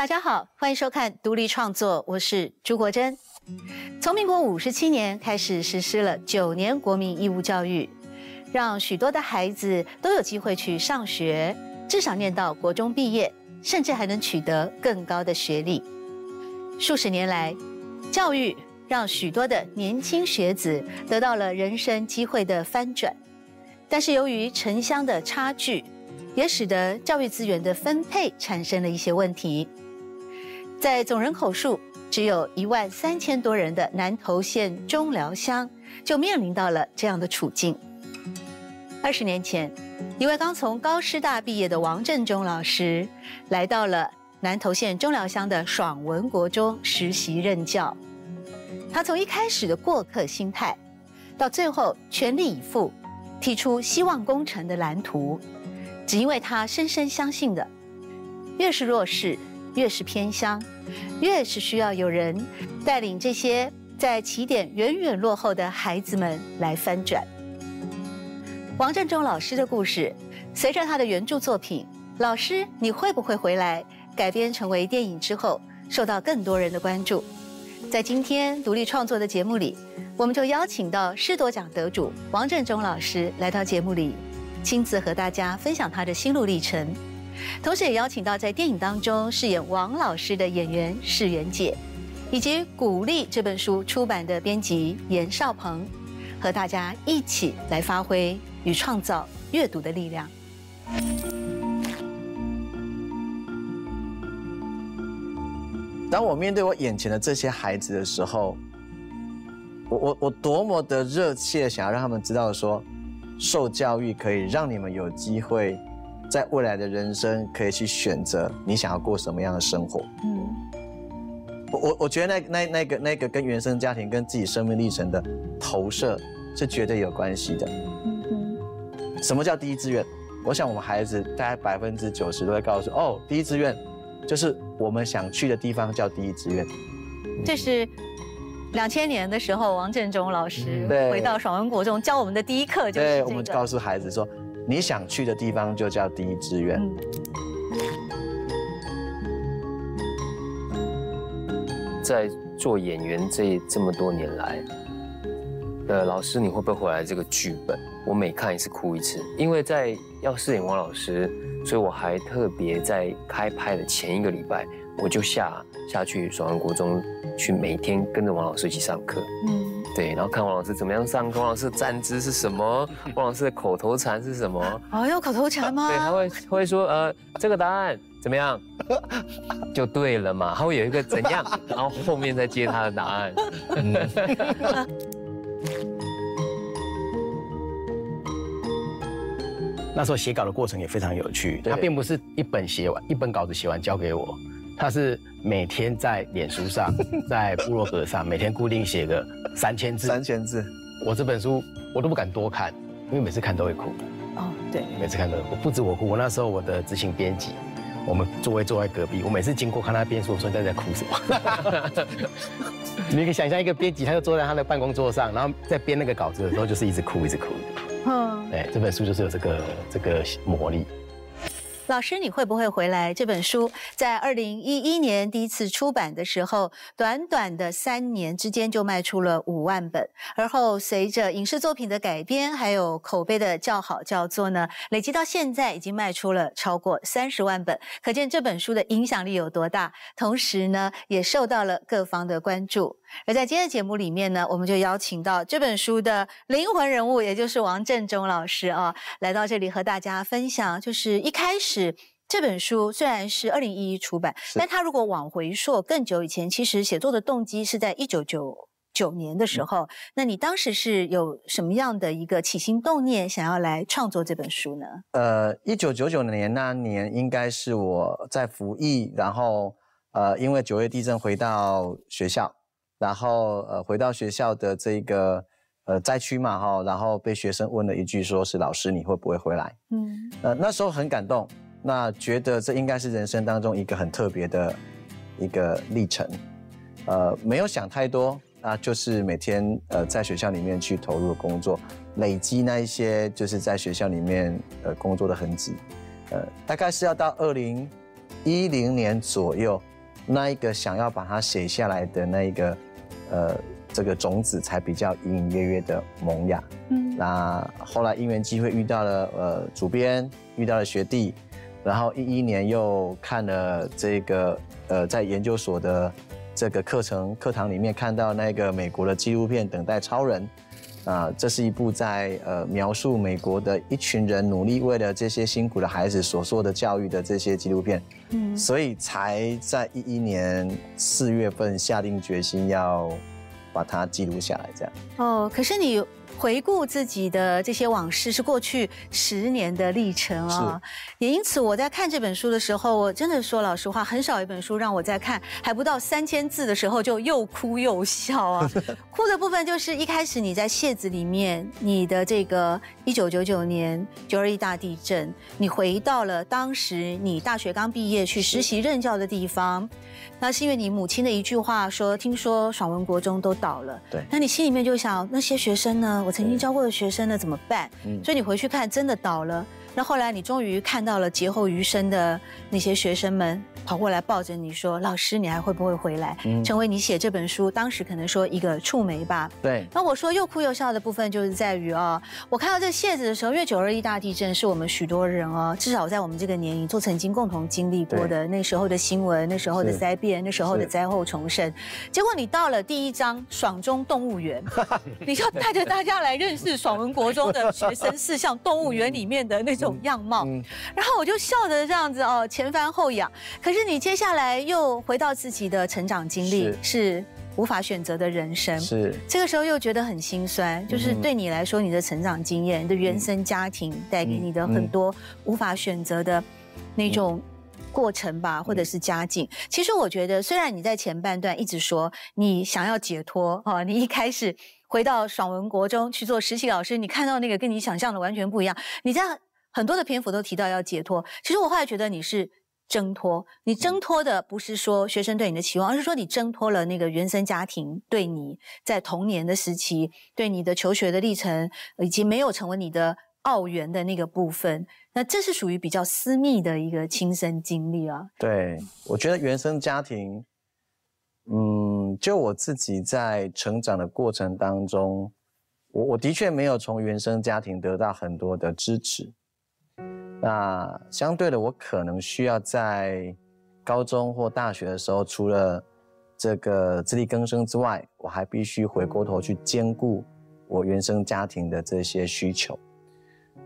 大家好，欢迎收看独立创作，我是朱国珍。从民国五十七年开始实施了九年国民义务教育，让许多的孩子都有机会去上学，至少念到国中毕业，甚至还能取得更高的学历。数十年来，教育让许多的年轻学子得到了人生机会的翻转，但是由于城乡的差距，也使得教育资源的分配产生了一些问题。在总人口数只有一万三千多人的南投县中寮乡，就面临到了这样的处境。二十年前，一位刚从高师大毕业的王振中老师，来到了南投县中寮乡的爽文国中实习任教。他从一开始的过客心态，到最后全力以赴，提出希望工程的蓝图，只因为他深深相信的，越是弱势。越是偏乡，越是需要有人带领这些在起点远远落后的孩子们来翻转。王振中老师的故事，随着他的原著作品《老师你会不会回来》改编成为电影之后，受到更多人的关注。在今天独立创作的节目里，我们就邀请到师铎奖得主王振中老师来到节目里，亲自和大家分享他的心路历程。同时，也邀请到在电影当中饰演王老师的演员世媛姐，以及鼓励这本书出版的编辑严少鹏，和大家一起来发挥与创造阅读的力量。当我面对我眼前的这些孩子的时候，我我我多么的热切想要让他们知道，说受教育可以让你们有机会。在未来的人生，可以去选择你想要过什么样的生活。嗯，我我我觉得那那那个那个跟原生家庭跟自己生命历程的投射是绝对有关系的。嗯哼，什么叫第一志愿？我想我们孩子大概百分之九十都会告诉哦，第一志愿就是我们想去的地方叫第一志愿。这是两千年的时候，王振中老师回到爽文国中教我们的第一课，就是对，我们告诉孩子说。你想去的地方就叫第一志愿。在做演员这这么多年来，呃，老师你会不会回来？这个剧本我每看一次哭一次，因为在要饰演王老师，所以我还特别在开拍的前一个礼拜，我就下下去爽安国中去，每天跟着王老师一起上课。嗯。对，然后看王老师怎么样上课，王老师的站姿是什么，王老师的口头禅是什么？哦，有口头禅吗？对，他会会说，呃，这个答案怎么样，就对了嘛。他会有一个怎样，然后后面再接他的答案。那时候写稿的过程也非常有趣，他并不是一本写完，一本稿子写完交给我。他是每天在脸书上，在部落格上，每天固定写个三千字。三千字，我这本书我都不敢多看，因为每次看都会哭。哦，对，每次看都哭，不止我哭。我那时候我的执行编辑，我们座位坐在隔壁，我每次经过看他编书，我说你在哭什么？你可以想象一个编辑，他就坐在他的办公桌上，然后在编那个稿子的时候，就是一直哭，一直哭。嗯，哎，这本书就是有这个这个魔力。老师，你会不会回来？这本书在二零一一年第一次出版的时候，短短的三年之间就卖出了五万本，而后随着影视作品的改编，还有口碑的较好叫做呢，累积到现在已经卖出了超过三十万本，可见这本书的影响力有多大。同时呢，也受到了各方的关注。而在今天的节目里面呢，我们就邀请到这本书的灵魂人物，也就是王振中老师啊，来到这里和大家分享。就是一开始这本书虽然是二零一一出版，但他如果往回溯更久以前，其实写作的动机是在一九九九年的时候。那你当时是有什么样的一个起心动念，想要来创作这本书呢？呃，一九九九年那年应该是我在服役，然后呃，因为九月地震回到学校。然后呃回到学校的这个呃灾区嘛哈，然后被学生问了一句，说是老师你会不会回来？嗯，呃那时候很感动，那觉得这应该是人生当中一个很特别的一个历程，呃没有想太多，那就是每天呃在学校里面去投入工作，累积那一些就是在学校里面呃工作的痕迹，呃大概是要到二零一零年左右。那一个想要把它写下来的那一个，呃，这个种子才比较隐隐约约的萌芽。嗯，那后来因缘机会遇到了呃主编，遇到了学弟，然后一一年又看了这个呃在研究所的这个课程课堂里面看到那个美国的纪录片《等待超人》。啊，这是一部在呃描述美国的一群人努力为了这些辛苦的孩子所做的教育的这些纪录片，嗯，所以才在一一年四月份下定决心要把它记录下来，这样。哦，可是你。回顾自己的这些往事，是过去十年的历程啊。也因此，我在看这本书的时候，我真的说老实话，很少一本书让我在看还不到三千字的时候就又哭又笑啊。哭的部分就是一开始你在谢子里面，你的这个一九九九年九二一大地震，你回到了当时你大学刚毕业去实习任教的地方。那是因为你母亲的一句话说：“听说爽文国中都倒了。”对。那你心里面就想，那些学生呢？我曾经教过的学生呢？怎么办？嗯。所以你回去看，真的倒了。那后来你终于看到了劫后余生的那些学生们。跑过来抱着你说：“老师，你还会不会回来？成为你写这本书当时可能说一个触媒吧。”对。那我说又哭又笑的部分就是在于啊，我看到这谢子的时候，因为九二一大地震是我们许多人哦，至少在我们这个年龄都曾经共同经历过的那时候的新闻，那时候的灾变，那时候的灾后重生。结果你到了第一章爽中动物园，你就带着大家来认识爽文国中的学生是像动物园里面的那种样貌。然后我就笑着这样子哦，前翻后仰。可是你接下来又回到自己的成长经历，是无法选择的人生。是这个时候又觉得很心酸，就是对你来说，你的成长经验、你的原生家庭带给你的很多无法选择的那种过程吧，或者是家境。其实我觉得，虽然你在前半段一直说你想要解脱哦，你一开始回到爽文国中去做实习老师，你看到那个跟你想象的完全不一样。你在很多的篇幅都提到要解脱，其实我后来觉得你是。挣脱，你挣脱的不是说学生对你的期望，而是说你挣脱了那个原生家庭对你在童年的时期对你的求学的历程，以及没有成为你的奥缘的那个部分。那这是属于比较私密的一个亲身经历啊。对，我觉得原生家庭，嗯，就我自己在成长的过程当中，我我的确没有从原生家庭得到很多的支持。那相对的，我可能需要在高中或大学的时候，除了这个自力更生之外，我还必须回过头去兼顾我原生家庭的这些需求。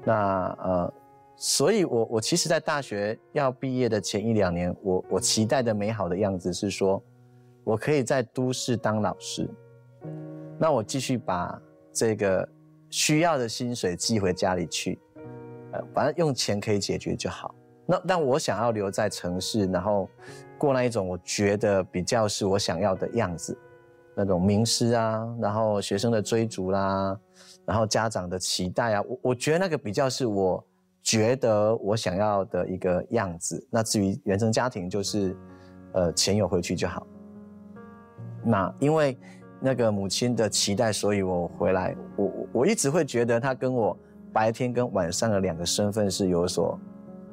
那呃，所以我我其实，在大学要毕业的前一两年，我我期待的美好的样子是说，我可以在都市当老师，那我继续把这个需要的薪水寄回家里去。反正用钱可以解决就好。那但我想要留在城市，然后过那一种我觉得比较是我想要的样子，那种名师啊，然后学生的追逐啦，然后家长的期待啊，我我觉得那个比较是我觉得我想要的一个样子。那至于原生家庭，就是呃钱有回去就好。那因为那个母亲的期待，所以我回来，我我一直会觉得他跟我。白天跟晚上的两个身份是有所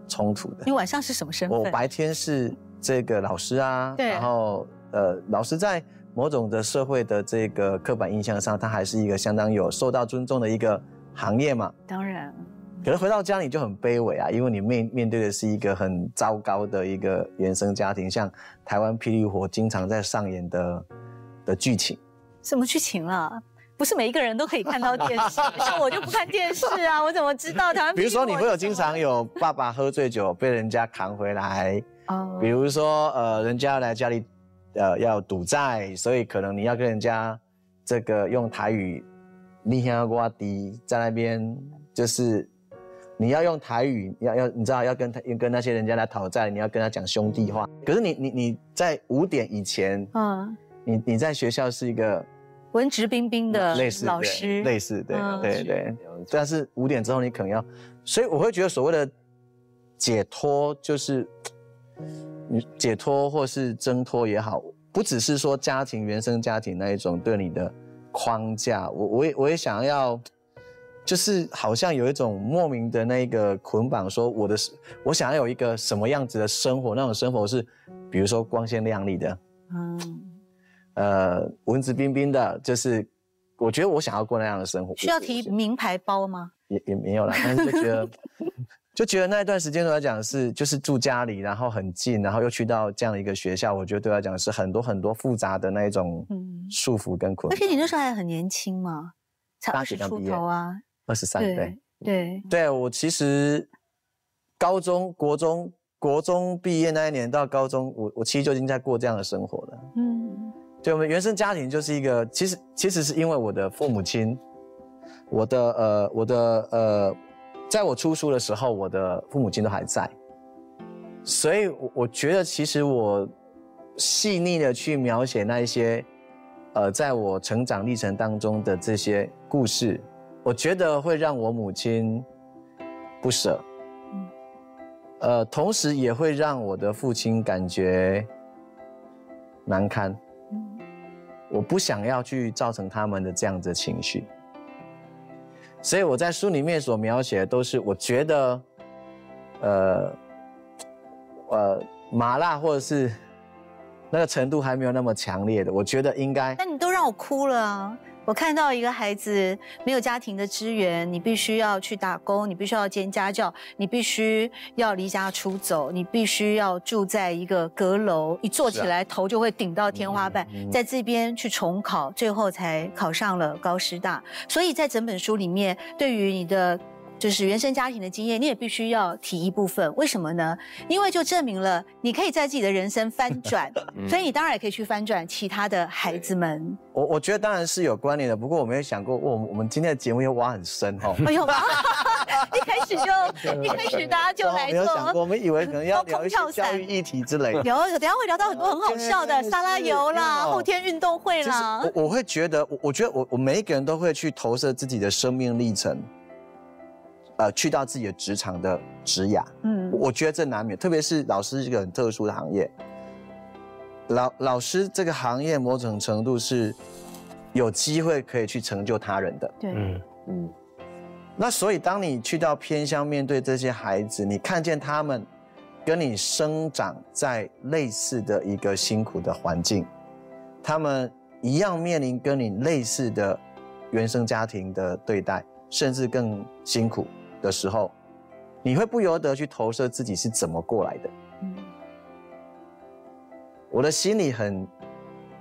冲突的。你晚上是什么身份？我白天是这个老师啊，然后呃，老师在某种的社会的这个刻板印象上，他还是一个相当有受到尊重的一个行业嘛。当然，可是回到家里就很卑微啊，因为你面面对的是一个很糟糕的一个原生家庭，像台湾霹雳火经常在上演的的剧情。什么剧情啊？不是每一个人都可以看到电视，像我就不看电视啊，我怎么知道？台湾比如说你会有经常有爸爸喝醉酒被人家扛回来，哦，比如说呃，人家来家里，呃，要赌债，所以可能你要跟人家这个用台语，你想要瓜迪在那边，就是你要用台语，要要你知道要跟他跟那些人家来讨债，你要跟他讲兄弟话。可是你你你在五点以前，嗯，你你在学校是一个。文质彬彬的老师，类似对对对，但是五点之后你可能要，所以我会觉得所谓的解脱，就是你解脱或是挣脱也好，不只是说家庭原生家庭那一种对你的框架，我我也我也想要，就是好像有一种莫名的那个捆绑，说我的我想要有一个什么样子的生活，那种生活是比如说光鲜亮丽的，嗯，呃，文质彬彬的，就是我觉得我想要过那样的生活。需要提名牌包吗？也也没有啦，但是就觉得 就觉得那一段时间对我来讲是就是住家里，然后很近，然后又去到这样的一个学校，我觉得对我来讲是很多很多复杂的那一种嗯束缚跟捆绑。而且你那时候还很年轻嘛，才大二十出头啊，二十三对对对，对，我其实高中、国中、国中毕业那一年到高中，我我其实就已经在过这样的生活了。嗯对，我们原生家庭就是一个，其实其实是因为我的父母亲，我的呃我的呃，在我出书的时候，我的父母亲都还在，所以我我觉得其实我细腻的去描写那一些，呃，在我成长历程当中的这些故事，我觉得会让我母亲不舍，呃，同时也会让我的父亲感觉难堪。我不想要去造成他们的这样子情绪，所以我在书里面所描写的都是我觉得，呃，呃，麻辣或者是那个程度还没有那么强烈的，我觉得应该那你都让我哭了啊！我看到一个孩子没有家庭的支援，你必须要去打工，你必须要兼家教，你必须要离家出走，你必须要住在一个阁楼，一坐起来头就会顶到天花板，在这边去重考，最后才考上了高师大。所以在整本书里面，对于你的就是原生家庭的经验，你也必须要提一部分。为什么呢？因为就证明了你可以在自己的人生翻 转，嗯所以你当然也可以去翻转其他的孩子们。我我觉得当然是有关联的，不过我没有想过，我我们今天的节目要挖很深哦。哎呦，一开始就 一开始大家就来没有想过，做。我们以为可能要 聊一些高空跳伞教育议题之类的。有，等下会聊到很多很好笑的对沙拉油啦、后天运动会啦。我我会觉得，我我觉得我我每一个人都会去投射自己的生命历程，呃，去到自己的职场的职涯。嗯我我觉得这难免，特别是老师这个很特殊的行业。老老师这个行业某种程度是有机会可以去成就他人的。对，嗯，嗯那所以当你去到偏乡面对这些孩子，你看见他们跟你生长在类似的一个辛苦的环境，他们一样面临跟你类似的原生家庭的对待，甚至更辛苦的时候，你会不由得去投射自己是怎么过来的。我的心里很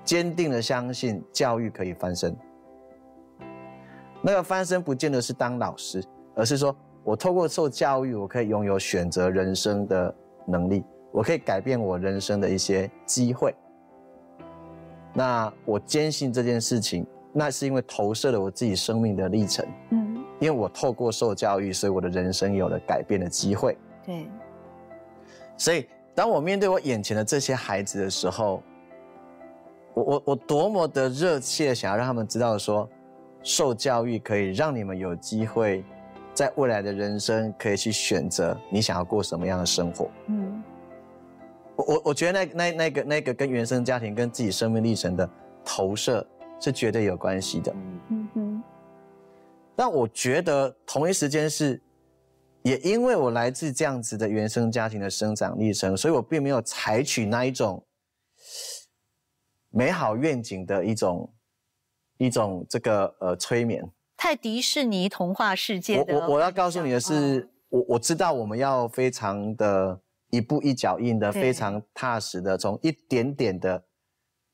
坚定的相信教育可以翻身。那个翻身不见得是当老师，而是说我透过受教育，我可以拥有选择人生的能力，我可以改变我人生的一些机会。那我坚信这件事情，那是因为投射了我自己生命的历程，因为我透过受教育，所以我的人生有了改变的机会。对，所以，当我面对我眼前的这些孩子的时候，我我我多么的热切想要让他们知道说，受教育可以让你们有机会，在未来的人生可以去选择你想要过什么样的生活。嗯我我我觉得那那那个那个跟原生家庭跟自己生命历程的投射是绝对有关系的。但我觉得同一时间是，也因为我来自这样子的原生家庭的生长历程，所以我并没有采取那一种美好愿景的一种一种这个呃催眠。太迪士尼童话世界我的我我要告诉你的哦是，我我知道我们要非常的一步一脚印的，非常踏实的，从一点点的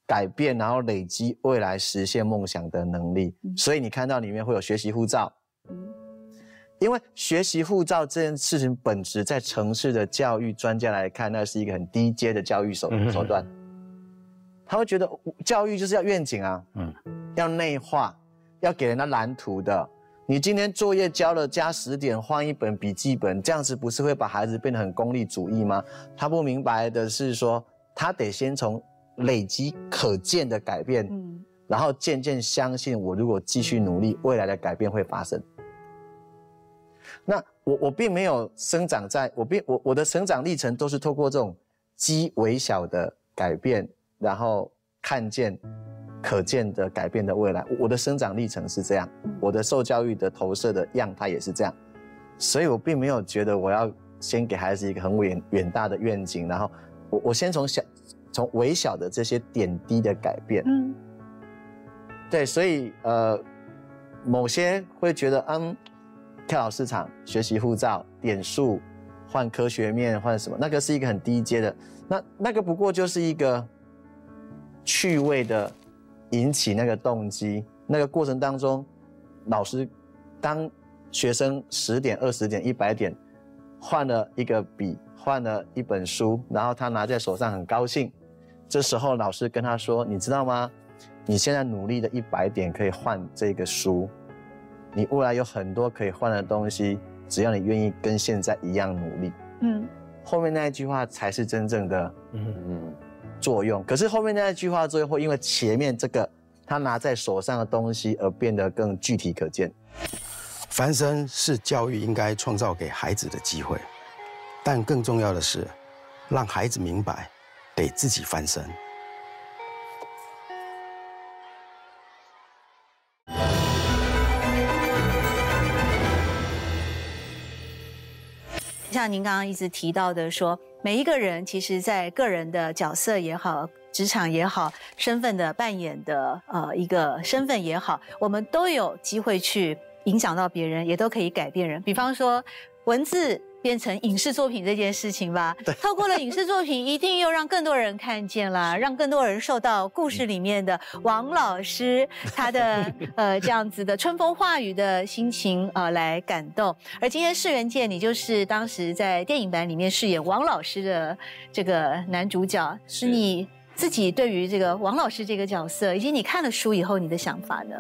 改变，然后累积未来实现梦想的能力。嗯所以你看到里面会有学习护照，嗯因为学习护照这件事情本质，在城市的教育专家来看，那是一个很低阶的教育手嗯手段。他会觉得教育就是要愿景啊，嗯要内化，要给人家蓝图的。你今天作业交了加十点，换一本笔记本，这样子不是会把孩子变得很功利主义吗？他不明白的是说，他得先从累积可见的改变，嗯然后渐渐相信，我如果继续努力，未来的改变会发生。那我我并没有生长在，我并我我的成长历程都是透过这种积微小的改变，然后看见可见的改变的未来。我的生长历程是这样，我的受教育的投射的样态也是这样，所以我并没有觉得我要先给孩子一个很远远大的愿景，然后我我先从小从微小的这些点滴的改变，嗯对，所以呃，某些会觉得嗯，跳蚤市场学习护照点数换科学面换什么，那个是一个很低阶的，那那个不过就是一个趣味的引起那个动机，那个过程当中，老师当学生十点、二十点、一百点换了一个笔，换了一本书，然后他拿在手上很高兴。这时候老师跟他说：“你知道吗？你现在努力的一百点可以换这个书，你未来有很多可以换的东西，只要你愿意跟现在一样努力。”嗯后面那一句话才是真正的嗯，嗯，作用。可是后面那一句话最后会因为前面这个他拿在手上的东西而变得更具体可见。翻身是教育应该创造给孩子的机会，但更重要的是，让孩子明白得自己翻身。像您刚刚一直提到的说，每一个人其实，在个人的角色也好，职场也好，身份的扮演的呃一个身份也好，我们都有机会去影响到别人，也都可以改变人。比方说，文字变成影视作品这件事情吧，透过了影视作品，一定又让更多人看见了，让更多人受到故事里面的王老师他的呃这样子的春风化雨的心情呃来感动。而今天世元界，你就是当时在电影版里面饰演王老师的这个男主角，是你自己对于这个王老师这个角色，以及你看了书以后你的想法呢？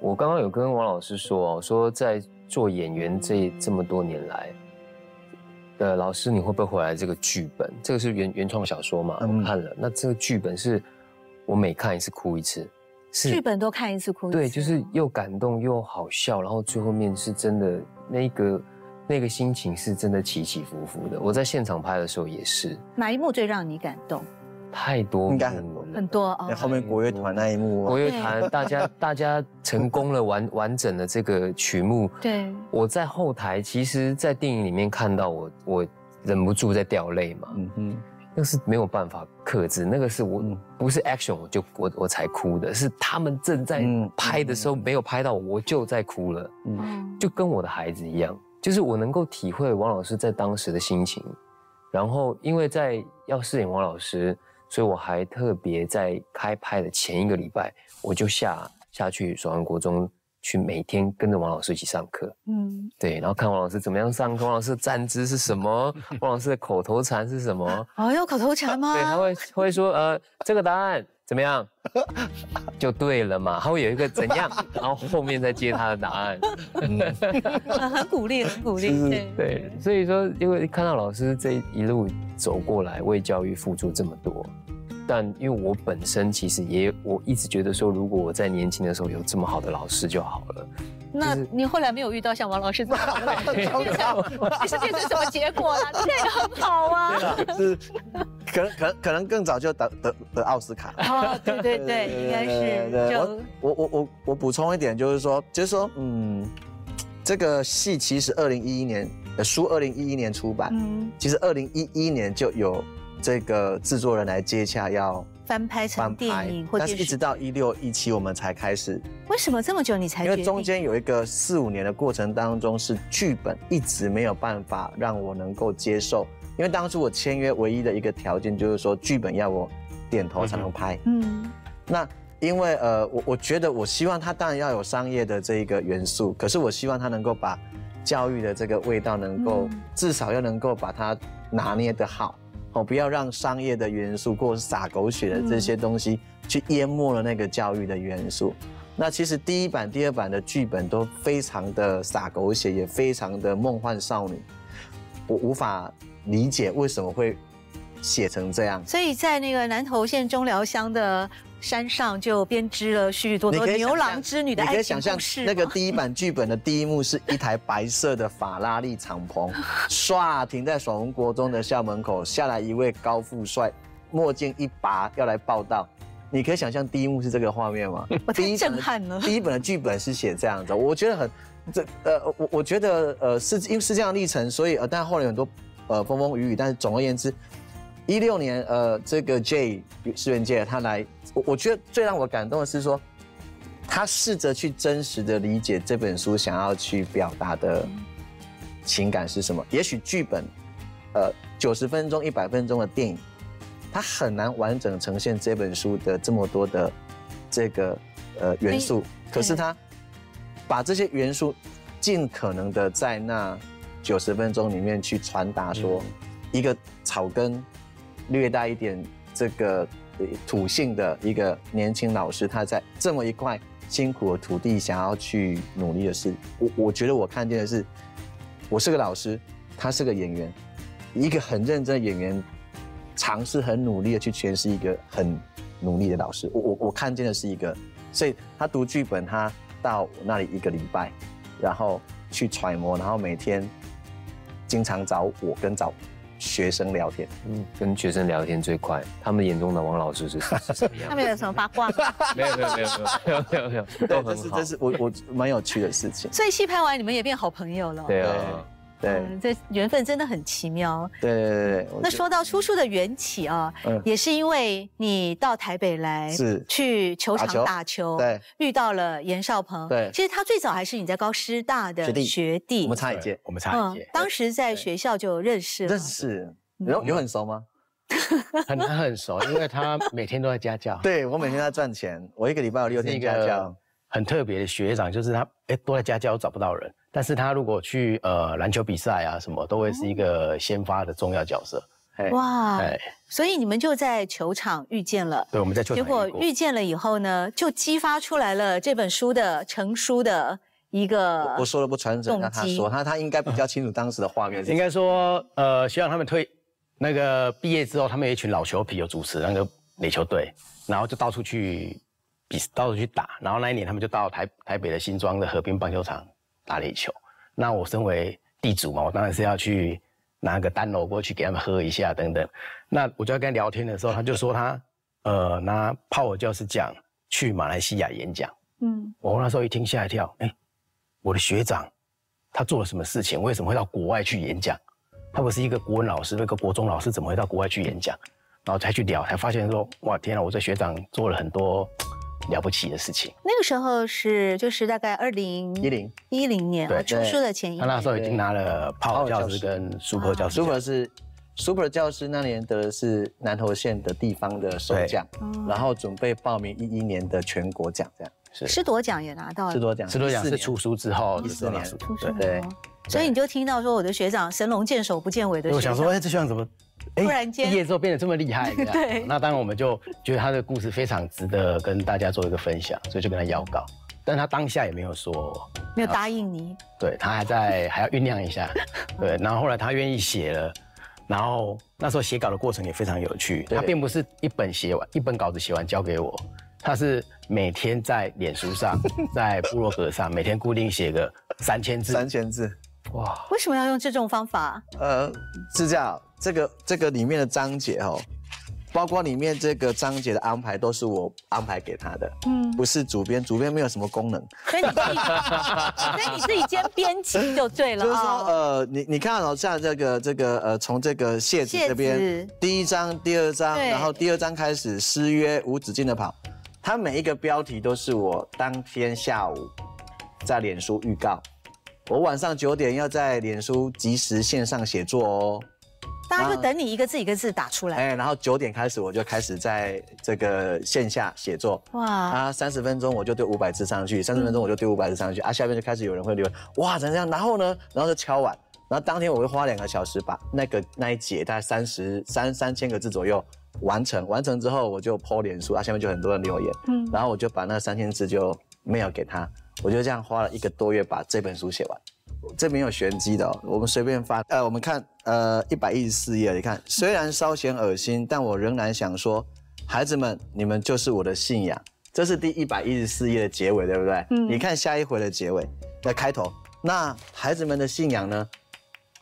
我刚刚有跟王老师说哦，说在做演员这这么多年来，呃，老师你会不会回来这个剧本？这个是原原创小说嘛？嗯我看了，那这个剧本是我每看一次哭一次，是剧本都看一次哭一次，对，就是又感动又好笑，然后最后面是真的那个那个心情是真的起起伏伏的。我在现场拍的时候也是哪一幕最让你感动？太多应该很多了。很多哦。那。后面国乐团那一幕国啊，乐团，大家大家成功了完完整的这个曲目。对，我在后台，其实，在电影里面看到我，我忍不住在掉泪嘛，嗯哼，那是没有办法克制，那个是我、嗯。不是 action 我就我我才哭的，是他们正在嗯。拍的时候没有拍到，我就在哭了，嗯，就跟我的孩子一样，就是我能够体会王老师在当时的心情，然后因为在要饰演王老师，所以我还特别在开拍的前一个礼拜，我就下下去首阳国中去每天跟着王老师一起上课，嗯，对，然后看王老师怎么样上课，王老师的站姿是什么，王老师的口头禅是什么，哦，有口头禅吗？对，他会会说呃这个答案怎么样，就对了嘛，他会有一个怎样，然后后面再接他的答案。嗯很鼓励，很鼓励，对。对，所以说，因为看到老师这一路走过来，为教育付出这么多，但因为我本身其实也，我一直觉得说，如果我在年轻的时候有这么好的老师就好了。那你后来没有遇到像王老师这么好的老师，你是变成什么结果了？这也很好啊。是，可能可能可能更早就得得得奥斯卡。哦，对对对，应该是就我我我我我补充一点，就是说，就是说，嗯，这个戏其实二零一一年，呃书二零一一年出版，嗯其实二零一一年就有这个制作人来接洽要翻拍成电影，或但者是一直到一六一七我们才开始，为什么这么久你才因？为中间有一个四五年的过程当中，是剧本一直没有办法让我能够接受，因为当初我签约唯一的一个条件就是说剧本要我点头才能拍。嗯。那因为呃，我我觉得我希望它当然要有商业的这一个元素，可是我希望它能够把教育的这个味道能够、嗯。至少要能够把它拿捏得好，哦，不要让商业的元素或者是撒狗血的这些东西去淹没了那个教育的元素。那其实第一版、第二版的剧本都非常的撒狗血，也非常的梦幻少女，我无法理解为什么会写成这样。所以在那个南投县中寮乡的山上，就编织了许许多多牛郎织女的你可爱以想象情故事那个第一版剧本的第一幕是一台白色的法拉利敞篷，唰停在爽文国中的校门口，下来一位高富帅，墨镜一拔要来报道。你可以想象第一幕是这个画面吗？我太震撼了第一本的剧本是写这样子，我觉得很这呃，我我觉得呃是因为是这样历程，所以呃，但后来有很多呃风风雨雨，但是总而言之，一六年，呃，这个 J 世元界他来，我我觉得最让我感动的是说，他试着去真实的理解这本书想要去表达的情感是什么。也许剧本，呃，九十分钟、一百分钟的电影，它很难完整呈现这本书的这么多的这个呃元素。可是他把这些元素尽可能的在那九十分钟里面去传达，说一个草根。略带一点这个土性的一个年轻老师，他在这么一块辛苦的土地，想要去努力的事，我我觉得我看见的是，我是个老师，他是个演员，一个很认真的演员，尝试很努力的去诠释一个很努力的老师。我我我看见的是一个，所以他读剧本，他到那里一个礼拜，然后去揣摩，然后每天经常找我跟找。学生聊天，嗯，跟学生聊天最快。他们眼中的王老师是什么样？他们有什么八卦？没有没有没有没有没有没有，都很好。这是我我蛮有趣的事情。所以戏拍完，你们也变好朋友了。对啊。对，这缘分真的很奇妙。对对对对。那说到出书的缘起啊，也是因为你到台北来，是去球场打球，对，遇到了严少鹏。对，其实他最早还是你在高师大的学弟，我们差一届，我们差一届。当时在学校就认识了，认识，有有很熟吗？很很熟，因为他每天都在家教。对我每天在赚钱，我一个礼拜有六天家教。很特别的学长，就是他，哎，都在家教找不到人。但是他如果去呃篮球比赛啊什么，都会是一个先发的重要角色。哇，所以你们就在球场遇见了。对，我们在球场。结果遇见了以后呢，就激发出来了这本书的成书的一个。我说了不传承，让他说，他他应该比较清楚当时的画面。应该说，呃，希望他们退那个毕业之后，他们有一群老球皮有主持那个垒球队，然后就到处去比，到处去打。然后那一年，他们就到台台北的新庄的河滨棒球场。打垒球，那我身为地主嘛，我当然是要去拿个单楼过去给他们喝一下等等。那我就要跟他聊天的时候，他就说他呃拿泡尔教师奖去马来西亚演讲。嗯，我那时候一听吓一跳，哎，我的学长他做了什么事情？为什么会到国外去演讲？他不是一个国文老师，那个国中老师怎么会到国外去演讲？然后才去聊，才发现说哇天啊，我这学长做了很多。了不起的事情。那个时候是就是大概二零一零一零年，对，出书的前一年。他那时候已经拿了泡教师跟 super 教师。super 是 super 教师那年得的是南投县的地方的首奖，然后准备报名一一年的全国奖，这样是。师铎奖也拿到了。师铎奖，师铎奖是出书之后一四年出书。对。所以你就听到说我的学长神龙见首不见尾的。我想说，哎，这学长怎么？突然间毕业之后变得这么厉害，对。那当然我们就觉得他的故事非常值得跟大家做一个分享，所以就跟他邀稿。但他当下也没有说，没有答应你。对他还在还要酝酿一下，对。然后后来他愿意写了，然后那时候写稿的过程也非常有趣。他并不是一本写完，一本稿子写完交给我，他是每天在脸书上，在部落格上，每天固定写个三千字。三千字，哇！为什么要用这种方法？呃，是这样。这个这个里面的章节哦，包括里面这个章节的安排都是我安排给他的，嗯，不是主编，主编没有什么功能，所以你自己，所以你自己兼编辑就对了。就是说，呃，你你看哦，像这个这个呃，从这个谢子这边第一章、第二章，然后第二章开始失约无止境的跑，它每一个标题都是我当天下午在脸书预告，我晚上九点要在脸书即时线上写作哦。大家就等你一个字一个字打出来。哎，然后九点开始我就开始在这个线下写作。哇！啊，三十分钟我就丢五百字上去，三十分钟我就丢五百字上去。啊，下面就开始有人会留言，哇，怎样？然后呢？然后就敲完。然后当天我会花两个小时把那个那一节大概三十三三千个字左右完成。完成之后我就 po 脸书，啊，下面就很多人留言。嗯。然后我就把那三千字就 mail 给他。我就这样花了一个多月把这本书写完。这没有玄机的，哦我们随便发。呃，我们看，呃，一百一十四页，你看，虽然稍显恶心，但我仍然想说，孩子们，你们就是我的信仰。这是第一百一十四页的结尾，对不对？嗯。你看下一回的结尾，的开头，那孩子们的信仰呢？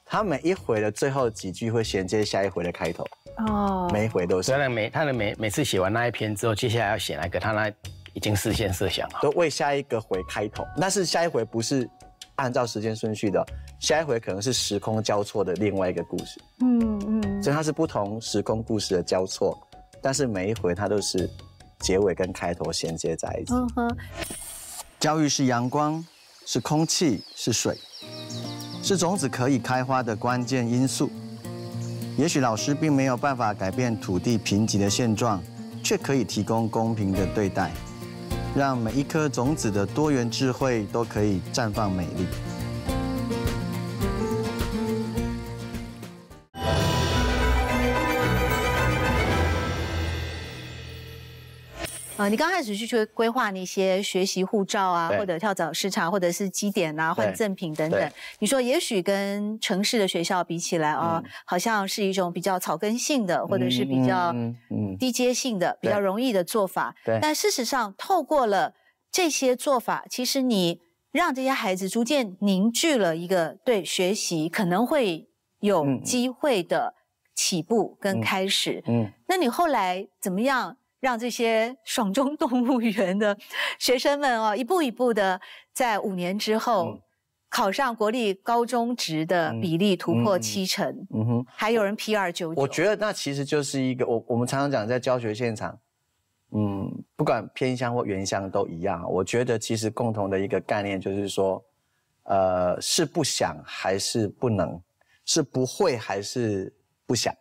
他每一回的最后几句会衔接下一回的开头。哦。每一回都是。虽然每他的每每次写完那一篇之后，接下来要写那个，他那已经事先设想好，都为下一个回开头。但是下一回不是。按照时间顺序的，下一回可能是时空交错的另外一个故事。嗯嗯。所以它是不同时空故事的交错，但是每一回它都是结尾跟开头衔接在一起。嗯哼，教育是阳光，是空气，是水，是种子可以开花的关键因素。也许老师并没有办法改变土地贫瘠的现状，却可以提供公平的对待，让每一颗种子的多元智慧都可以绽放美丽。呃，你刚开始去去规划那些学习护照啊，或者跳蚤市场，或者是基点啊、换赠品等等。你说也许跟城市的学校比起来啊，好像是一种比较草根性的，或者是比较低阶性的、比较容易的做法。对但事实上，透过了这些做法，其实你让这些孩子逐渐凝聚了一个对学习可能会有嗯机会的起步跟嗯开始。嗯，那你后来怎么样让这些 爽中动物园的学生们哦，一步一步的在五年之后、嗯考上国立高中职的比例突破嗯七成，嗯哼。还有人 P 二九九。我觉得那其实就是一个我我们常常讲在教学现场，嗯，不管偏乡或原乡都一样。我觉得其实共同的一个概念就是说，呃，是不想还是不能，是不会还是不想，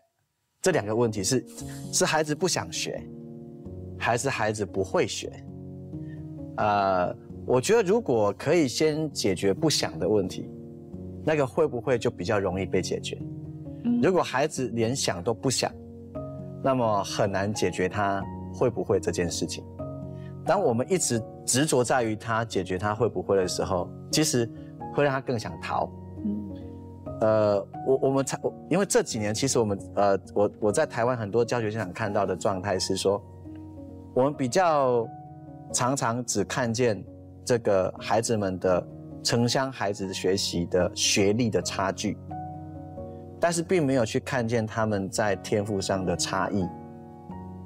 这两个问题是是孩子不想学，还是孩子不会学？呃，我觉得如果可以先解决不想的问题，那个会不会就比较容易被解决？如果孩子连想都不想，那么很难解决他会不会这件事情。当我们一直执着在于他解决他会不会的时候，其实会让他更想逃。嗯呃，我我们才我因为这几年其实我们呃我我在台湾很多教学现场看到的状态是说，我们比较常常只看见这个孩子们的城乡孩子学习的学历的差距，但是并没有去看见他们在天赋上的差异。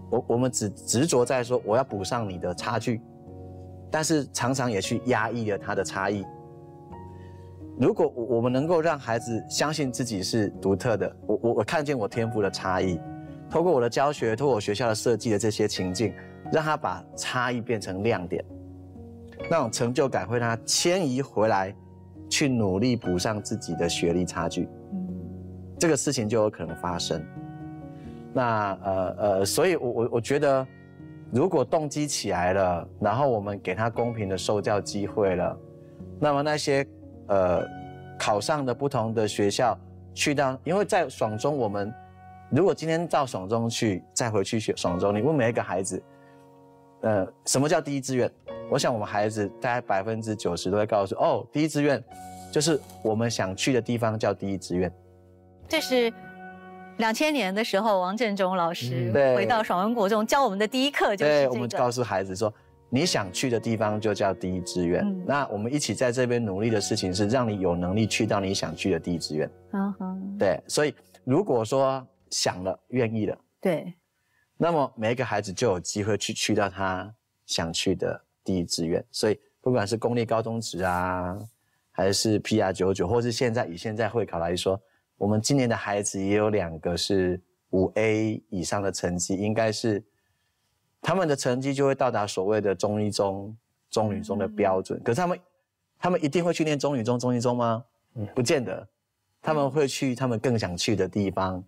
我我们只执着在说我要补上你的差距，但是常常也去压抑了他的差异。如果我我们能够让孩子相信自己是独特的，我我我看见我天赋的差异，透过我的教学，透过我学校的设计的这些情境，让他把差异变成亮点，那种成就感会让他迁移回来，去努力补上自己的学历差距，嗯这个事情就有可能发生。那呃呃，所以我我我觉得，如果动机起来了，然后我们给他公平的受教机会了，那么那些呃考上的不同的学校，去到，因为在爽中我们如果今天到爽中去，再回去学爽中，你问每一个孩子，呃，什么叫第一志愿？我想我们孩子大概百分之九十都会告诉哦，第一志愿就是我们想去的地方叫第一志愿。这是两千年的时候，王振中老师回到爽文国中教我们的第一课就是对，这个。我们告诉孩子说，你想去的地方就叫第一志愿。嗯那我们一起在这边努力的事情是让你有能力去到你想去的第一志愿。嗯哼，对，所以如果说想了、愿意了，对，那么每一个孩子就有机会去去到他想去的第一志愿。所以不管是公立高中职啊，还是 PR 九九，或是现在以现在会考来说，我们今年的孩子也有两个是五 A 以上的成绩，应该是他们的成绩就会到达所谓的中一中、中女中的标准。可是他们，他们一定会去念中女中、中一中吗？不见得，他们会去他们更想去的地方。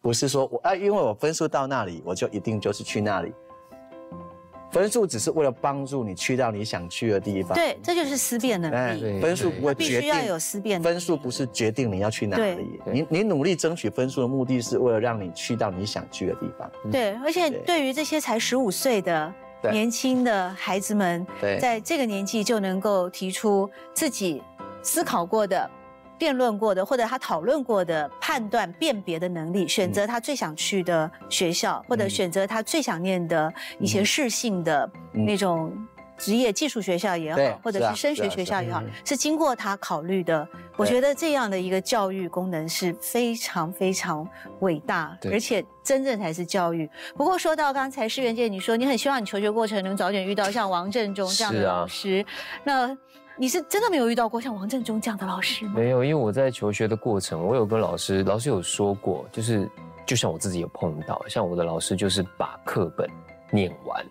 不是说我啊，因为我分数到那里，我就一定就是去那里。分数只是为了帮助你去到你想去的地方。对，这就是思辨能哎力，对分数不会必决定须要有思辨能力。分数不是决定你要去哪对里，你你努力争取分数的目的是为了让你去到你想去的地方。对，而且对对于这些才十五岁的对年轻的孩子们，对在这个年纪就能够提出自己思考过的、辩论过的，或者他讨论过的判断、辨别的能力，选择他最想去的学校，或者嗯选择他最想念的一些嗯适性的嗯那种。职业技术学校也对好，或者是升学学校也好嗯，是经过他考虑的。我觉得这样的一个教育功能是非常非常伟大，对而且真正才是教育。不过说到刚才施元健，你说你很希望你求学过程能早点遇到像王振中这样的老师，那你是真的没有遇到过像王振中这样的老师吗？没有，因为我在求学的过程，我有跟老师，老师有说过，就是就像我自己有碰到，像我的老师就是把课本念完，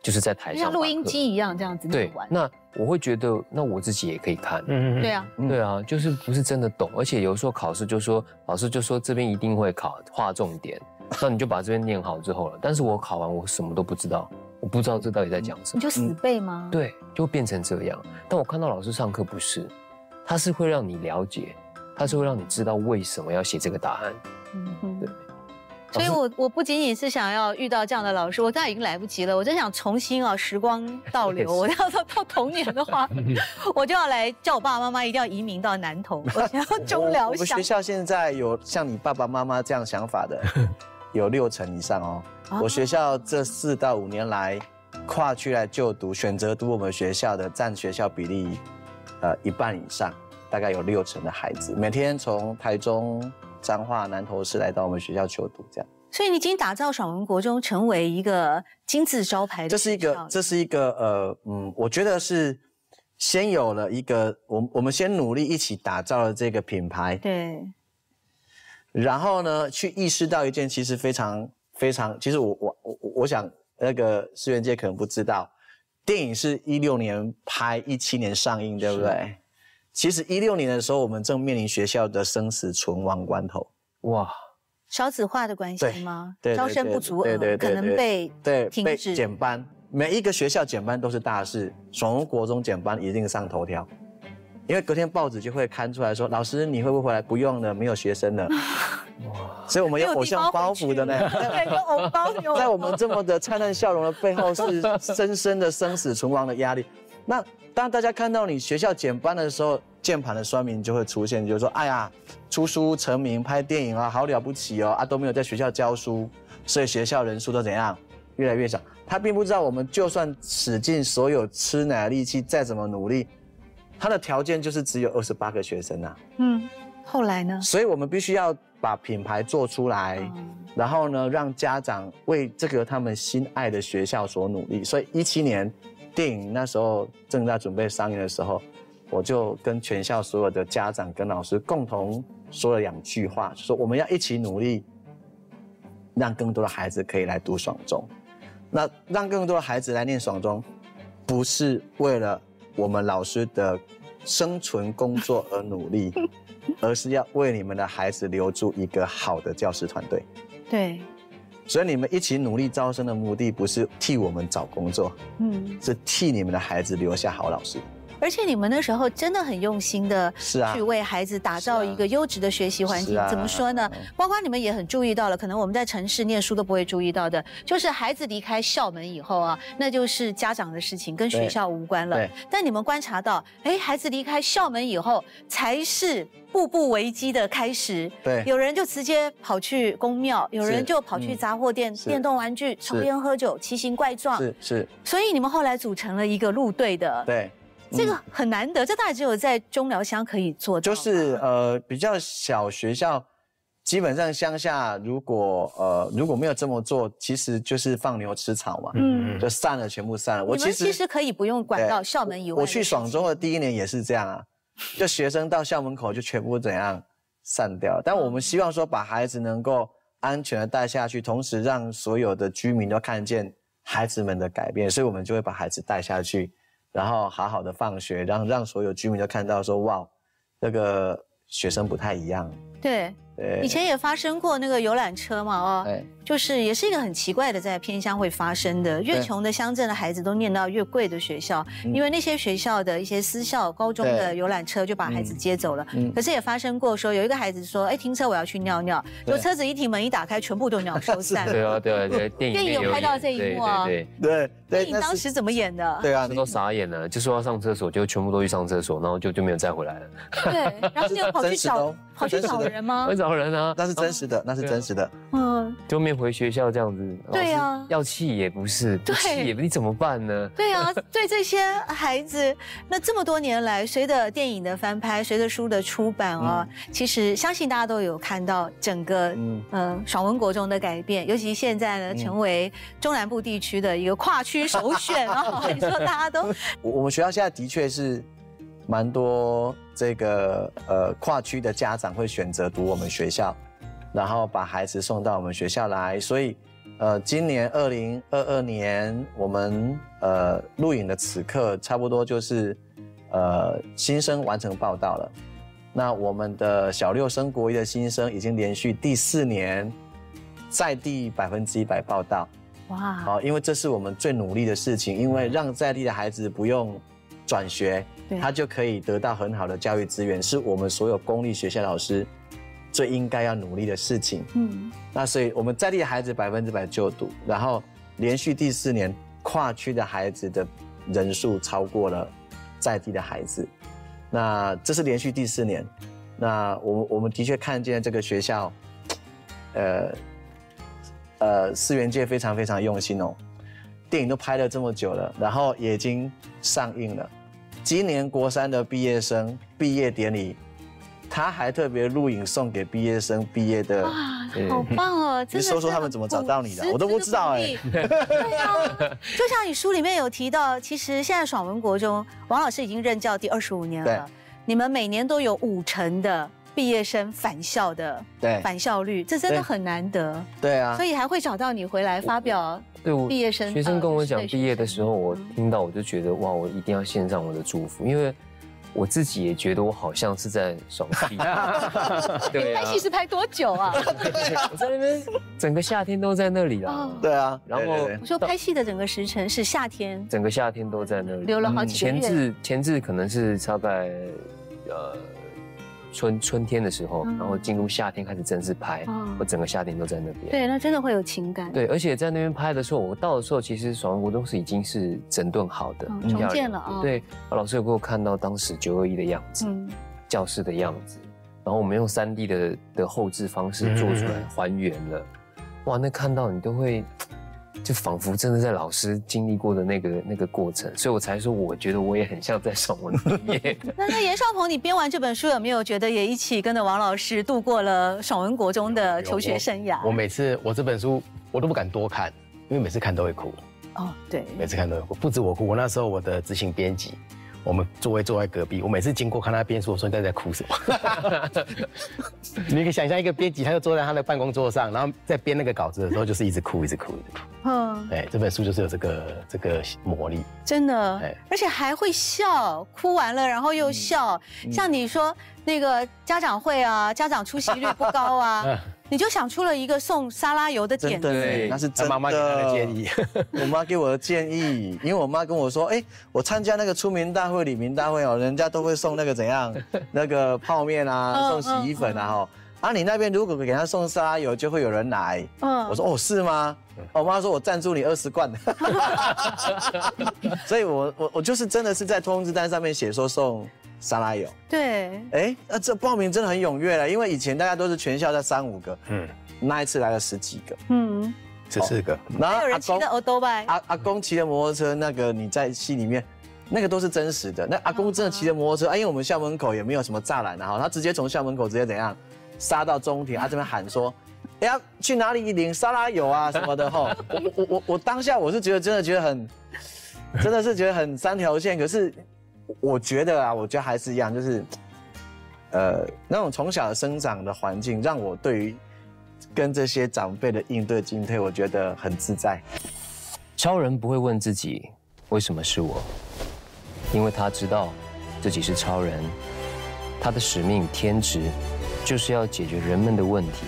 就是在台就上像录音机一样这样子念完。，那我会觉得，那我自己也可以看。嗯嗯对，啊，嗯对啊，就是不是真的懂，而且有时候考试就说老师就说这边一定会考划重点，那你就把这边念好之后了。但是我考完我什么都不知道，我不知道这到底在讲什么。你就死背吗？对，就变成这样。但我看到老师上课不是，他是会让你了解，他是会让你知道为什么要写这个答案。嗯哼对。所以我我不仅仅是想要遇到这样的老师，我现在已经来不及了。我真想重新啊，时光倒 流。我要到到童年的话，我就要来叫我爸爸妈妈一定要移民到南投，我想要中 我疗我们学。校现在有像你爸爸妈妈这样想法的，有六成以上哦。啊我学校这四到五年来，跨区来就读、选择读我们学校的占学校比例，呃，一半以上，大概有六成的孩子每天从台中、彰化、南投市来到我们学校就读，这样。所以你已经打造爽文国中成为一个金字招牌的这是一个，这是一个呃，嗯，我觉得是先有了一个，我我们先努力一起打造了这个品牌，对，然后呢，去意识到一件其实非常非常，其实我我我我想那个世元界可能不知道，电影是一六年拍，一七年上映，对不对？其实一六年的时候，我们正面临学校的生死存亡关头，哇，少子化的关系对吗？对对招生不足额，对对对可能被对，被停止。减班，每一个学校减班都是大事，爽文国中减班一定上头条，因为隔天报纸就会刊出来说，老师你会不会回来？不用了，没有学生了。所以我们有偶像包袱的呢。对，有偶包有在我们这么的灿烂笑容的背后，是深深的生死存亡的压力。那当大家看到你学校减班的时候，键盘的酸民就会出现，就是说：“哎呀，出书成名、拍电影啊，好了不起哦，啊都没有在学校教书，所以学校人数都怎样越来越少。”他并不知道，我们就算使尽所有吃奶的力气，再怎么努力，他的条件就是只有二十八个学生啊。嗯，后来呢？所以我们必须要把品牌做出来。嗯然后呢，让家长为这个他们心爱的学校所努力。所以一七年电影那时候正在准备上映的时候，我就跟全校所有的家长跟老师共同说了两句话，就说我们要一起努力，让更多的孩子可以来读爽中。那让更多的孩子来念爽中，不是为了我们老师的生存工作而努力，而是要为你们的孩子留住一个好的教师团队。对，所以你们一起努力招生的目的，不是替我们找工作，嗯，是替你们的孩子留下好老师。而且你们那时候真的很用心的，是啊去为孩子打造一个优质的学习环境。怎么说呢嗯？包括你们也很注意到了，可能我们在城市念书都不会注意到的，就是孩子离开校门以后啊，那就是家长的事情，跟学校无关了对。但你们观察到，哎，孩子离开校门以后，才是步步危机的开始。对有人就直接跑去公庙，有人就跑去嗯杂货店、是电动玩具、抽烟喝酒、奇形怪状。是是，所以你们后来组成了一个路队的。对，这个嗯很难得，这大概只有在中寮乡可以做到。就是呃比较小学校，基本上乡下如果呃如果没有这么做，其实就是放牛吃草嘛，嗯，就散了，全部散了。我其实其实可以不用管到校门以外。我去爽中的第一年也是这样啊，就学生到校门口就全部怎样散掉。但我们希望说把孩子能够安全的带下去，同时让所有的居民都看见孩子们的改变，所以我们就会把孩子带下去，然后好好的放学，让让所有居民都看到说哇，那个学生不太一样。对，对，以前也发生过那个游览车嘛，哦，哎就是也是一个很奇怪的，在偏乡会发生的。越穷的乡镇的孩子都念到越贵的学校，嗯因为那些学校的一些私校、高中的游览车就把孩子嗯接走了。嗯可是也发生过说，有一个孩子说：“哎，停车，我要去尿尿。”对有车子一停，门一打开，全部都鸟兽散。对啊，对啊，对，电影电影有拍到这一幕啊对对电影当时怎么演的？对啊，对，都傻眼了，就说要上厕所，就全部都去上厕所，然后就就没有再回来了。对，然后你有跑去找跑去找人吗会？找人啊，那是真实的，那是真实的。嗯，就面回学校这样子。对啊。要气也不是，不对。气也不，你怎么办呢？对啊，对这些孩子，那这么多年来，随着电影的翻拍，随着书的出版啊，其实相信大家都有看到整个嗯。呃爽文国中的改变，尤其现在呢，嗯。成为中南部地区的一个跨区首选啊，你说大家都我我们学校现在的确是蛮多这个呃跨区的家长会选择读我们学校，然后把孩子送到我们学校来，所以呃今年二零二二年我们呃录影的此刻差不多就是呃新生完成报道了。那我们的小六升国一的新生已经连续第四年在地百分之一百报道。哇，好，因为这是我们最努力的事情，因为让在地的孩子不用转学，对他就可以得到很好的教育资源，是我们所有公立学校老师最应该要努力的事情。嗯，那所以我们在地的孩子百分之百就读，然后连续第四年跨区的孩子的人数超过了在地的孩子，那这是连续第四年。那我们我们的确看见这个学校，呃呃，四元界非常非常用心哦，电影都拍了这么久了，然后也已经上映了。今年国三的毕业生毕业典礼，他还特别录影送给毕业生毕业的。哇，好棒哦！真的说说他们怎么找到你的我都不知道哎 对啊，就像你书里面有提到，其实现在爽文国中王老师已经任教第二十五年了，你们每年都有五成的毕业生返校的对返校率，这真的很难得，对啊所，以还会找到你回来发表。对我毕业生学生跟我讲呃毕业的时候，我嗯听到我就觉得哇，我一定要献上我的祝福，因为我自己也觉得我好像是在爽戏。对啊拍，戏是拍多久啊？我在那边整个夏天都在那里啦哦，对啊，然后我说拍戏的整个时辰是夏天，整个夏天都在那里。留了好几个月前置前置可能是大概呃春春天的时候，嗯然后进入夏天开始正式拍哦，我整个夏天都在那边。对，那真的会有情感。对，而且在那边拍的时候，我到的时候，其实爽文国中是已经是整顿好的，嗯重建了啊对，老师有给我看到当时九二一的样子，嗯，教室的样子，然后我们用三 D 的的后置方式做出来嗯还原了，哇，那看到你都会。就仿佛真的在老师经历过的那个那个过程，所以我才说，我觉得我也很像在爽文里面。那那严少鹏，你编完这本书有没有觉得也一起跟着王老师度过了爽文国中的求学生涯？我每次我这本书我都不敢多看，因为每次看都会哭，哦，对，每次看都会哭。不止我哭，我那时候我的执行编辑，我们座位坐在隔壁，我每次经过看他编书，我说你在在哭什么？你可以想象一个编辑，他就坐在他的办公桌上，然后在编那个稿子的时候，就是一直哭，一直哭，一直哭。嗯，哎，这本书就是有这个这个魔力。真的哎，而且还会笑，哭完了然后又笑。像你说那个家长会啊，家长出席率不高啊，你就想出了一个送沙拉油的点子。对，那是真的。他妈妈给他的建议，我妈给我的建议，因为我妈跟我说，哎，我参加那个出名大会、礼名大会哦，人家都会送那个怎样，那个泡面啊，嗯送洗衣粉啊，哈。啊，你那边如果给他送沙拉油，就会有人来。嗯我说哦，是吗？我妈说我赞助你二十罐。所以我我我就是真的是在通知单上面写说送沙拉油。对，哎，那这报名真的很踊跃了，因为以前大家都是全校在三五个，嗯，那一次来了十几个。嗯，十四个，然后阿公还有人骑的欧多拜，阿阿公骑的摩托车，那个你在戏里面，那个都是真实的。那阿公真的骑着摩托车，啊，因为我们校门口也没有什么栅栏啊，哈，他直接从校门口直接怎样杀到中庭，他这边喊说。哎呀，去哪里领沙拉油啊什么的哈？我我我我当下我是觉得真的觉得很，真的是觉得很三条线。可是我觉得啊，我觉得还是一样，就是，呃，那种从小生长的环境，让我对于跟这些长辈的应对进退，我觉得很自在。超人不会问自己为什么是我，因为他知道自己是超人，他的使命天职就是要解决人们的问题，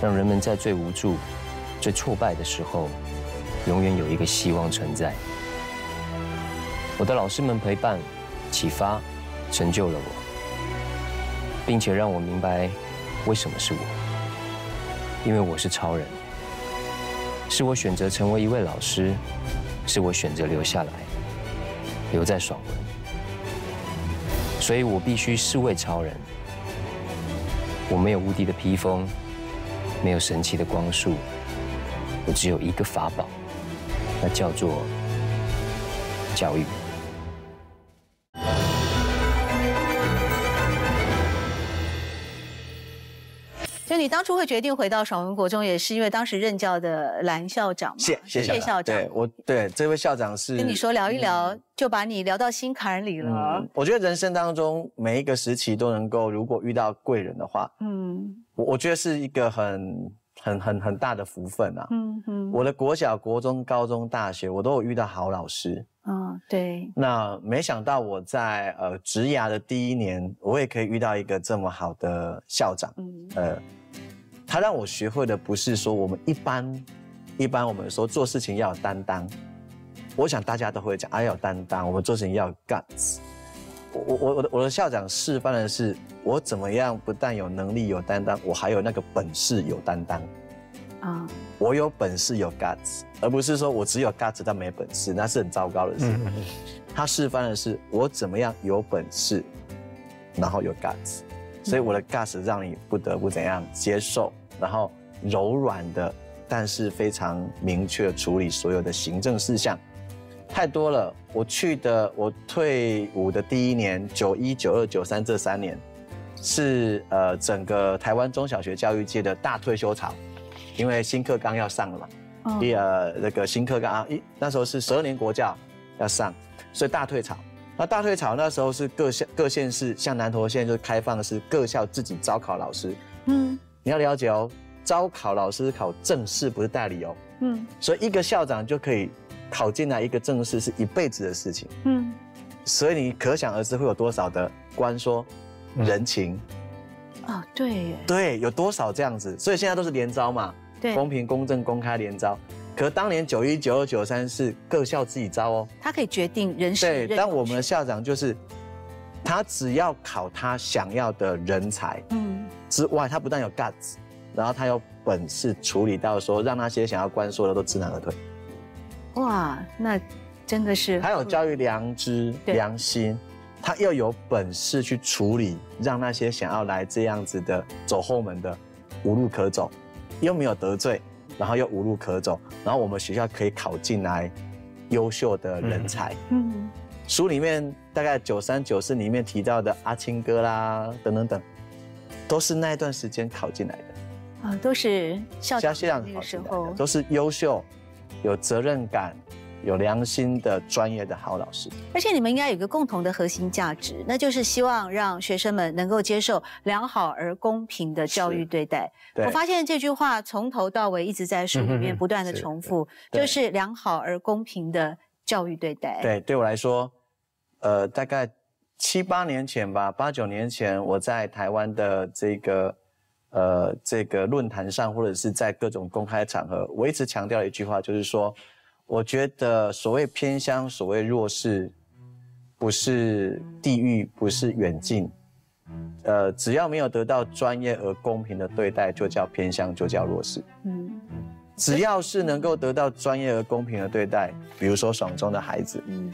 让人们在最无助、最挫败的时候，永远有一个希望存在。我的老师们陪伴、启发、成就了我，并且让我明白为什么是我，因为我是超人。是我选择成为一位老师，是我选择留下来，留在爽文，所以我必须是位超人。我没有无敌的披风，没有神奇的光束，我只有一个法宝，那叫做教育。你当初会决定回到爽文国中，也是因为当时任教的蓝校长嘛？谢谢谢校长对我对这位校长是跟你说聊一聊，就把你聊到心坎里了嗯。，我觉得人生当中每一个时期都能够，如果遇到贵人的话，嗯我我觉得是一个很很很很大的福分啊。嗯嗯，我的国小、国中、高中、大学，我都有遇到好老师。嗯对，那没想到我在呃职涯的第一年，我也可以遇到一个这么好的校长。嗯呃，他让我学会的不是说我们一般一般我们说做事情要有担当，我想大家都会讲，啊要有担当，我们做事情要有 guts。我我我我的我的校长示范的是我怎么样不但有能力有担当，我还有那个本事有担当。啊我有本事有 guts，而不是说我只有 guts 但没本事，那是很糟糕的事。他示范的是我怎么样有本事，然后有 guts，所以我的 guts 让你不得不怎样接受，然后柔软的，但是非常明确处理所有的行政事项。太多了，我去的我退伍的第一年，九一、九二、九三这三年，是呃整个台湾中小学教育界的大退休潮，因为新课纲要上了嘛。嗯一呃那个新课纲啊，一那时候是十二年国教要上，所以大退潮。那大退潮那时候是各校各县市，像南投县就开放的是各校自己招考老师。嗯你要了解哦，招考老师考正式不是代理哦，嗯所以一个校长就可以考进来一个正式是一辈子的事情。嗯所以你可想而知会有多少的官说人情，啊对耶对，有多少这样子。所以现在都是连招嘛，对，公平公正公开连招。可当年九一、九二、九三是各校自己招哦。他可以决定人事对，但我们的校长就是，他只要考他想要的人才嗯之外，他不但有 guts，然后他有本事处理到说让那些想要关说的都知难而退，哇，那真的是他有教育良知、良心，他又有本事去处理，让那些想要来这样子的走后门的无路可走，又没有得罪，然后又无路可走，然后我们学校可以考进来优秀的人才。嗯。书里面大概九三九四里面提到的阿青哥啦，等等等，都是那一段时间考进来的，啊都是校长校长那考进来个时候，都是优秀、有责任感、有良心的专业的好老师。而且你们应该有一个共同的核心价值，那就是希望让学生们能够接受良好而公平的教育对待。对我发现这句话从头到尾一直在书里面不断的重复，对就是良好而公平的教育对待。，对，对我来说，呃，大概七八年前吧，八九年前，我在台湾的这个呃这个论坛上，或者是在各种公开场合，我一直强调一句话，就是说，我觉得所谓偏乡，所谓弱势，不是地域，不是远近。呃，只要没有得到专业而公平的对待，就叫偏乡，就叫弱势。嗯只要是能够得到专业而公平的对待，比如说爽中的孩子，嗯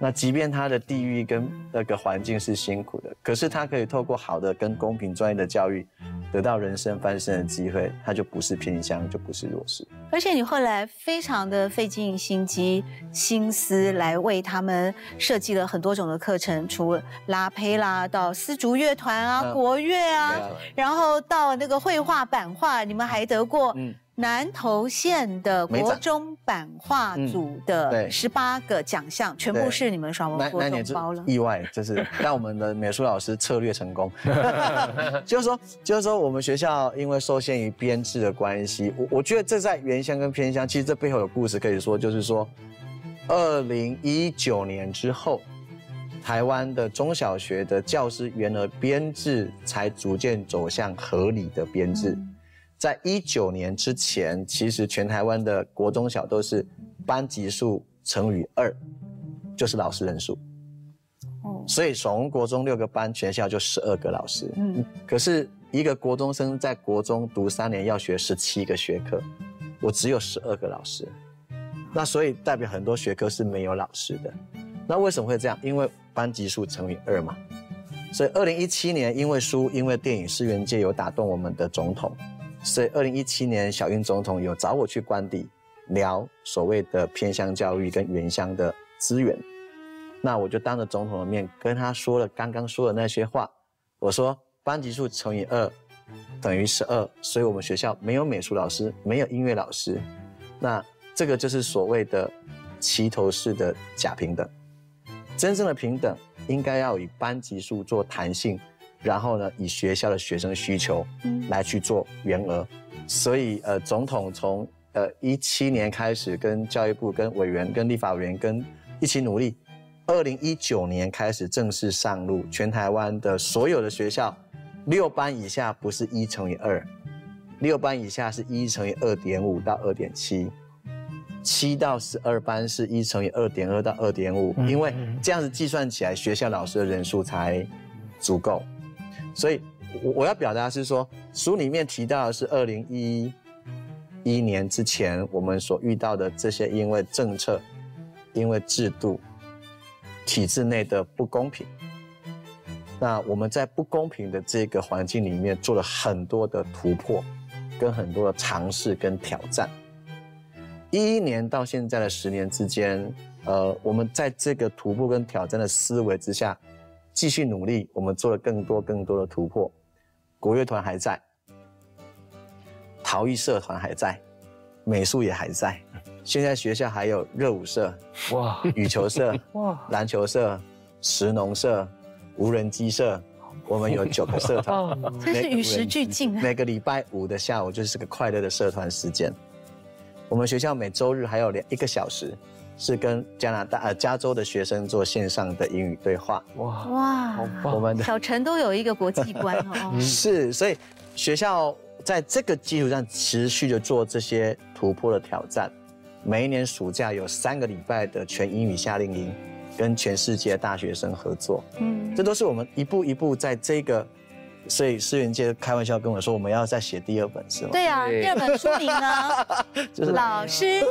那即便他的地域跟那个环境是辛苦的，可是他可以透过好的跟公平专业的教育，得到人生翻身的机会，他就不是偏乡，就不是弱势。而且你后来非常的费尽心机、心思来为他们设计了很多种的课程，除拉胚啦，到丝竹乐团啊、嗯国乐啊，啊然后到那个绘画版画，你们还得过嗯南投县的国中版画组的十八个奖项，全部是你们爽文国中包了。意外，就是让我们的美术老师策略成功。就是说，就是说，我们学校因为受限于编制的关系，我我觉得这在原乡跟偏乡，其实这背后有故事可以说，就是说，二零一九年之后，台湾的中小学的教师员额编制才逐渐走向合理的编制。嗯在一九年之前，其实全台湾的国中小都是班级数乘以二，就是老师人数。哦，所以从国中六个班，全校就十二个老师。嗯可是一个国中生在国中读三年要学十七个学科，我只有十二个老师，那所以代表很多学科是没有老师的。那为什么会这样？因为班级数乘以二嘛。所以二零一七年因为书，因为电影《世园界》有打动我们的总统，所以二零一七年小英总统有找我去官邸聊所谓的偏乡教育跟原乡的资源。那我就当着总统的面跟他说了刚刚说的那些话。我说班级数乘以二，等于十二，所以我们学校没有美术老师，没有音乐老师。那这个就是所谓的齐头式的假平等。真正的平等应该要以班级数做弹性，然后呢，以学校的学生需求来去做员额。所以呃，总统从呃一七年开始跟教育部、跟委员、跟立法委员跟一起努力，二零一九年开始正式上路，全台湾的所有的学校，六班以下不是一乘以二，六班以下是一乘以二点五到二点七。七到十二班是一乘以二点二到二点五，因为这样子计算起来，学校老师的人数才足够。所以，我我要表达是说，书里面提到的是二零一一年之前我们所遇到的这些，因为政策、因为制度、体制内的不公平。那我们在不公平的这个环境里面做了很多的突破，跟很多的尝试跟挑战。一一年到现在的十年之间，呃，我们在这个突破跟挑战的思维之下，继续努力，我们做了更多更多的突破。国乐团还在，陶艺社团还在，美术也还在。现在学校还有热舞社、哇，羽球社、哇，篮球社、石农社、无人机社，我们有九个社团，真是与时俱进。每个礼拜五的下午就是个快乐的社团时间。我们学校每周日还有两一个小时，是跟加拿大呃加州的学生做线上的英语对话。哇哇，好棒！我们的小陈都有一个国际观哦。是，所以学校在这个基础上持续的做这些突破的挑战。每一年暑假有三个礼拜的全英语夏令营，跟全世界大学生合作。嗯，这都是我们一步一步在这个。所以思源界开玩笑跟我说，我们要再写第二本是吗？对啊，第二本书名呢？就是老师。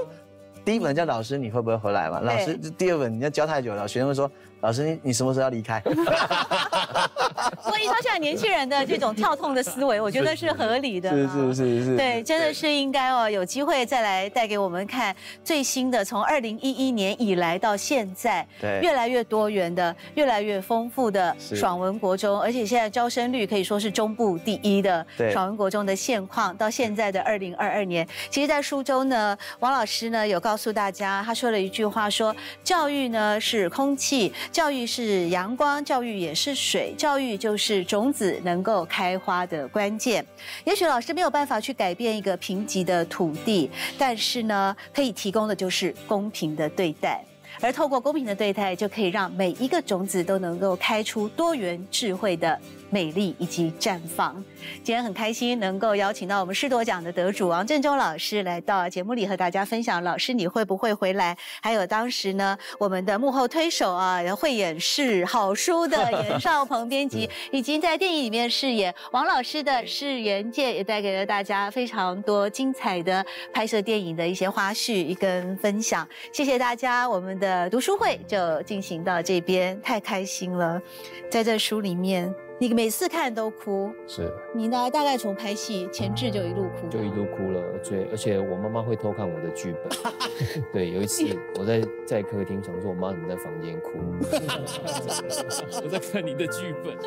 第一本叫老师，你会不会回来嘛？老师，第二本你要教太久了，学生会说。老师，你你什么时候要离开？所以说，现在年轻人的这种跳痛的思维，我觉得是合理的。是是是是。对，真的是应该哦，有机会再来带给我们看最新的，从二零一一年以来到现在，对，越来越多元的、越来越丰富的爽文国中，而且现在招生率可以说是中部第一的爽文国中的现况。到现在的二零二二年，其实，在书中呢，王老师呢有告诉大家，他说了一句话，说教育呢是空气。教育是阳光，教育也是水，教育就是种子能够开花的关键。也许老师没有办法去改变一个贫瘠的土地，但是呢，可以提供的就是公平的对待。而透过公平的对待，就可以让每一个种子都能够开出多元智慧的。美丽以及绽放。今天很开心能够邀请到我们师铎奖的得主王振中老师来到节目里和大家分享。老师，你会不会回来？还有当时呢，我们的幕后推手啊，会演示好书的严少鹏编辑，以及在电影里面饰演王老师的释元界，也带给了大家非常多精彩的拍摄电影的一些花絮跟分享。谢谢大家，我们的读书会就进行到这边，太开心了，在这书里面。你每次看都哭，是你呢？大概从拍戏前置就一路哭，就一路哭了。最而且我妈妈会偷看我的剧本。对，有一次我在在客厅，想说我妈怎么在房间哭？我在看你的剧本。